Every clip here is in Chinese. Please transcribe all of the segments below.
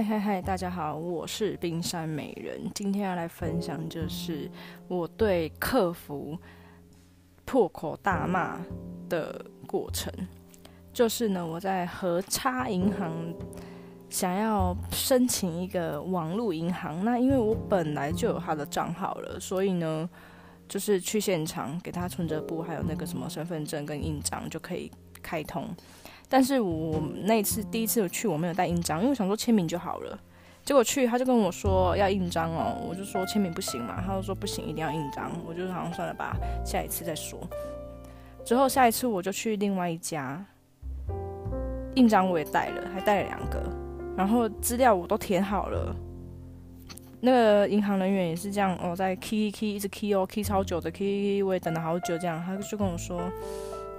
嗨嗨嗨，大家好，我是冰山美人。今天要来分享就是我对客服破口大骂的过程。就是呢，我在和差银行想要申请一个网络银行，那因为我本来就有他的账号了，所以呢，就是去现场给他存折簿，还有那个什么身份证跟印章就可以开通。但是我那次第一次去，我没有带印章，因为我想说签名就好了。结果去他就跟我说要印章哦，我就说签名不行嘛，他就说不行，一定要印章。我就好像算了吧，下一次再说。之后下一次我就去另外一家，印章我也带了，还带了两个，然后资料我都填好了。那个银行人员也是这样哦，在 key key 一直 key 哦，key 超久的 key，我也等了好久，这样他就跟我说。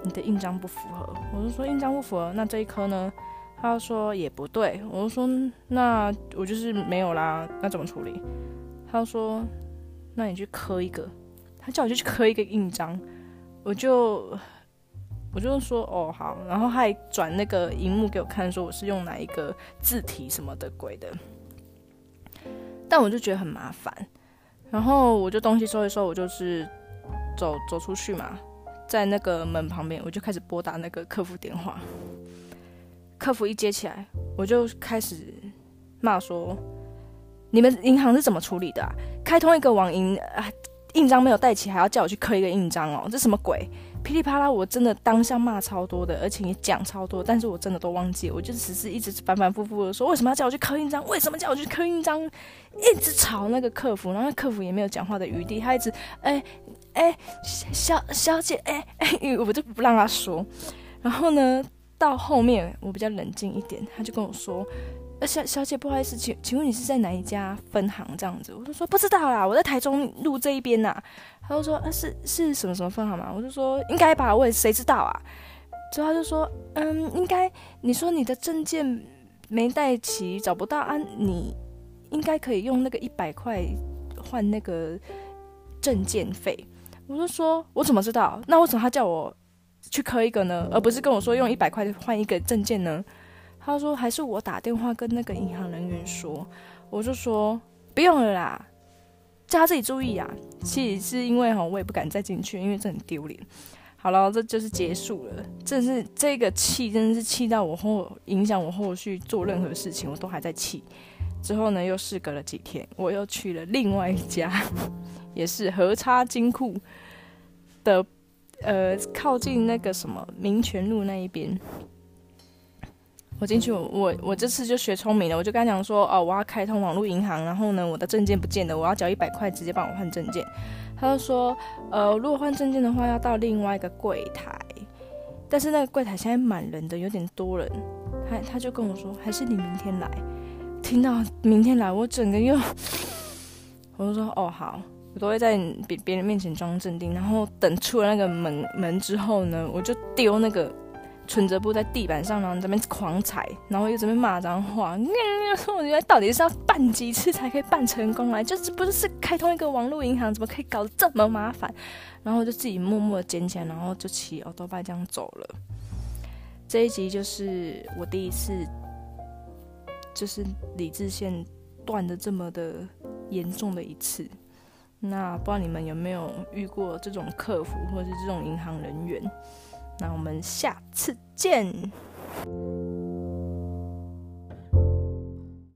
你的印章不符合，我就说印章不符合，那这一颗呢？他说也不对，我就说那我就是没有啦，那怎么处理？他说那你去刻一个，他叫我去刻一个印章，我就我就说哦好，然后还转那个荧幕给我看，说我是用哪一个字体什么的鬼的，但我就觉得很麻烦，然后我就东西收一收，我就是走走出去嘛。在那个门旁边，我就开始拨打那个客服电话。客服一接起来，我就开始骂说：“你们银行是怎么处理的？开通一个网银啊，印章没有带齐，还要叫我去刻一个印章哦，这什么鬼？”噼里啪啦，我真的当下骂超多的，而且也讲超多，但是我真的都忘记，我就只是一直反反复复的说：“为什么要叫我去刻印章？为什么叫我去刻印章？”一直吵那个客服，然后客服也没有讲话的余地，他一直哎。哎，小小姐，哎哎，我就不让他说。然后呢，到后面我比较冷静一点，他就跟我说：“呃，小小姐，不好意思，请请问你是在哪一家分行？这样子。”我就说：“不知道啦，我在台中路这一边呐。”他就说：“呃，是是什么什么分行嘛？”我就说：“应该吧，我也谁知道啊？”之后他就说：“嗯，应该。你说你的证件没带齐，找不到啊？你应该可以用那个一百块换那个证件费。”我就说，我怎么知道？那为什么他叫我去刻一个呢，而不是跟我说用一百块换一个证件呢？他说还是我打电话跟那个银行人员说。我就说不用了啦，叫他自己注意啊。其实是因为哈，我也不敢再进去，因为这很丢脸。好了，这就是结束了。真是这个气，真的是气到我后影响我后续做任何事情，我都还在气。之后呢，又事隔了几天，我又去了另外一家。也是和差金库的，呃，靠近那个什么民权路那一边。我进去，我我我这次就学聪明了，我就跟他讲说，哦，我要开通网络银行，然后呢，我的证件不见了，我要交一百块，直接帮我换证件。他就说，呃，如果换证件的话，要到另外一个柜台，但是那个柜台现在满人的，有点多人。他他就跟我说，还是你明天来。听到明天来，我整个又，我就说，哦，好。我都会在别别人面前装镇定，然后等出了那个门门之后呢，我就丢那个存折布在地板上，然后这边狂踩，然后又这边骂脏话。我觉得到底是要办几次才可以办成功来？就是不是是开通一个网络银行，怎么可以搞得这么麻烦？然后我就自己默默的捡起来，然后就骑奥多拜这样走了。这一集就是我第一次，就是理智线断的这么的严重的一次。那不知道你们有没有遇过这种客服或者是这种银行人员？那我们下次见。